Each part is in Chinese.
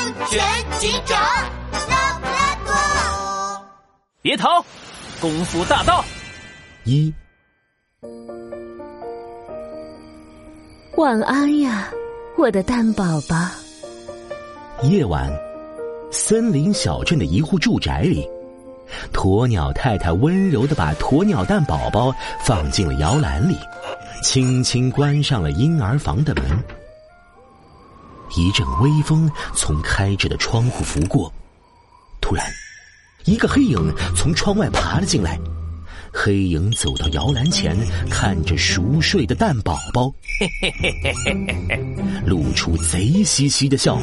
安全警长拉布拉多。别逃，功夫大道。一，晚安呀，我的蛋宝宝。夜晚，森林小镇的一户住宅里，鸵鸟太太温柔的把鸵鸟蛋宝宝放进了摇篮里，轻轻关上了婴儿房的门。一阵微风从开着的窗户拂过，突然，一个黑影从窗外爬了进来。黑影走到摇篮前，看着熟睡的蛋宝宝，嘿嘿嘿嘿嘿露出贼兮兮的笑。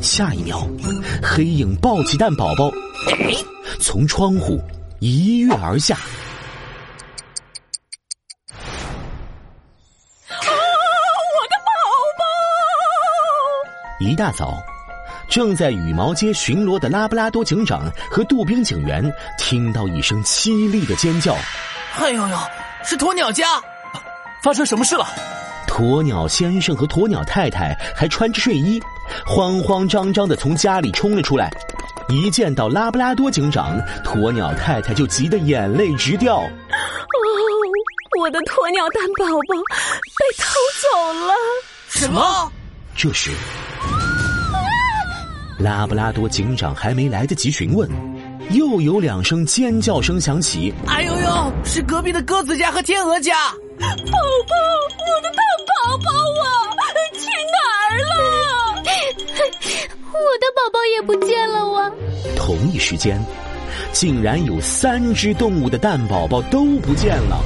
下一秒，黑影抱起蛋宝宝，从窗户一跃而下。一大早。正在羽毛街巡逻的拉布拉多警长和杜宾警员听到一声凄厉的尖叫，“哎呦呦，是鸵鸟家！发生什么事了？”鸵鸟先生和鸵鸟太太还穿着睡衣，慌慌张张的从家里冲了出来。一见到拉布拉多警长，鸵鸟太太就急得眼泪直掉。“哦，我的鸵鸟蛋宝宝被偷走了！”什么？这时。拉布拉多警长还没来得及询问，又有两声尖叫声响起。哎呦呦，是隔壁的鸽子家和天鹅家！宝宝，我的大宝宝啊，去哪儿了？我的宝宝也不见了哇！同一时间，竟然有三只动物的蛋宝宝都不见了。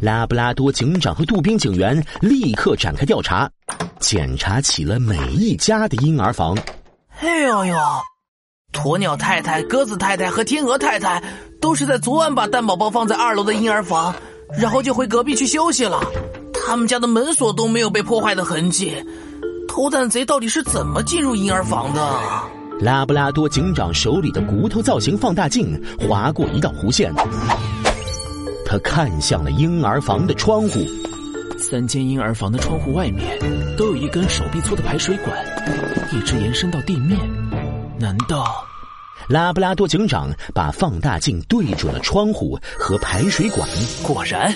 拉布拉多警长和杜宾警员立刻展开调查，检查起了每一家的婴儿房。哎呦呦！鸵鸟太太、鸽子太太和天鹅太太都是在昨晚把蛋宝宝放在二楼的婴儿房，然后就回隔壁去休息了。他们家的门锁都没有被破坏的痕迹。偷蛋贼到底是怎么进入婴儿房的？拉布拉多警长手里的骨头造型放大镜划过一道弧线，他看向了婴儿房的窗户。三间婴儿房的窗户外面都有一根手臂粗的排水管，一直延伸到地面。难道？拉布拉多警长把放大镜对准了窗户和排水管，果然，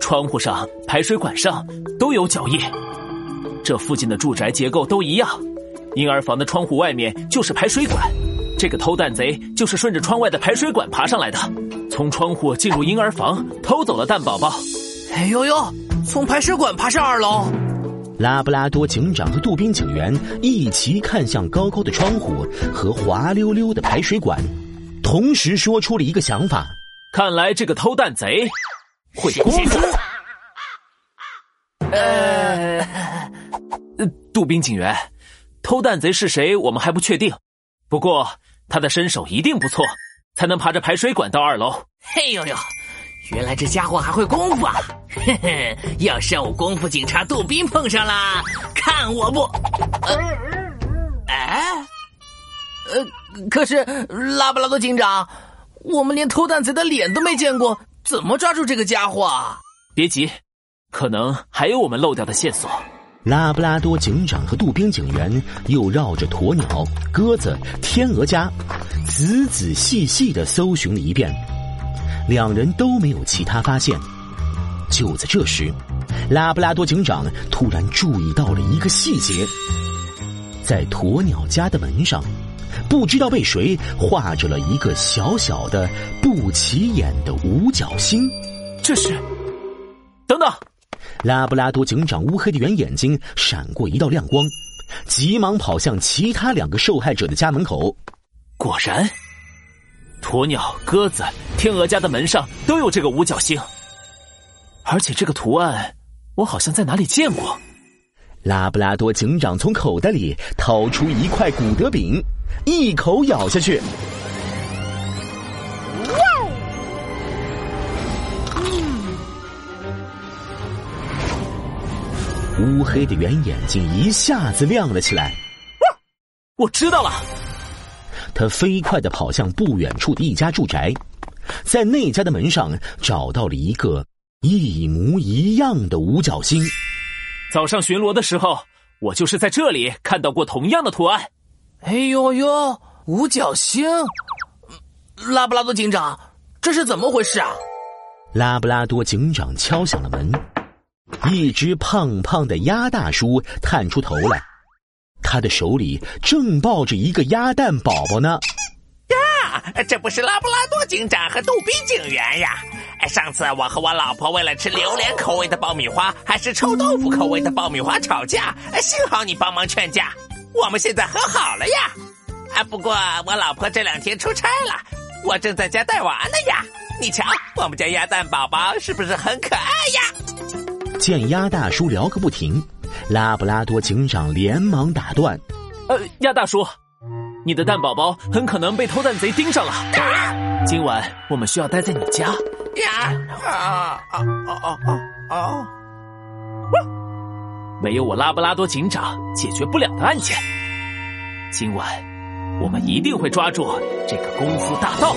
窗户上、排水管上都有脚印。这附近的住宅结构都一样，婴儿房的窗户外面就是排水管。这个偷蛋贼就是顺着窗外的排水管爬上来的，从窗户进入婴儿房，偷走了蛋宝宝。哎呦呦！从排水管爬上二楼，拉布拉多警长和杜宾警员一齐看向高高的窗户和滑溜溜的排水管，同时说出了一个想法：看来这个偷蛋贼会功夫。呃，杜宾警员，偷蛋贼是谁？我们还不确定，不过他的身手一定不错，才能爬着排水管到二楼。嘿呦呦！原来这家伙还会功夫啊！嘿嘿，要是我功夫警察杜宾碰上啦，看我不……呃，哎，呃，可是拉布拉多警长，我们连偷蛋贼的脸都没见过，怎么抓住这个家伙？别急，可能还有我们漏掉的线索。拉布拉多警长和杜宾警员又绕着鸵鸟、鸽子、天鹅家，仔仔细细的搜寻了一遍。两人都没有其他发现。就在这时，拉布拉多警长突然注意到了一个细节：在鸵鸟家的门上，不知道被谁画着了一个小小的、不起眼的五角星。这是……等等！拉布拉多警长乌黑的圆眼睛闪过一道亮光，急忙跑向其他两个受害者的家门口。果然。鸵鸟、鸽子、天鹅家的门上都有这个五角星，而且这个图案我好像在哪里见过。拉布拉多警长从口袋里掏出一块古德饼，一口咬下去。哇！乌黑的圆眼睛一下子亮了起来。我知道了。他飞快的跑向不远处的一家住宅，在那家的门上找到了一个一模一样的五角星。早上巡逻的时候，我就是在这里看到过同样的图案。哎呦呦，五角星！拉布拉多警长，这是怎么回事啊？拉布拉多警长敲响了门，一只胖胖的鸭大叔探出头来，他的手里正抱着一个鸭蛋宝宝呢。呀，这不是拉布拉多警长和逗比警员呀！上次我和我老婆为了吃榴莲口味的爆米花，还是臭豆腐口味的爆米花吵架，幸好你帮忙劝架。我们现在和好了呀！啊，不过我老婆这两天出差了，我正在家带娃呢呀。你瞧，我们家鸭蛋宝宝是不是很可爱呀？见鸭大叔聊个不停，拉布拉多警长连忙打断：“呃，鸭大叔，你的蛋宝宝很可能被偷蛋贼盯上了。今晚我们需要待在你家。”呀啊啊啊啊啊！啊！没有我拉布拉多警长解决不了的案件。今晚，我们一定会抓住这个功夫大盗。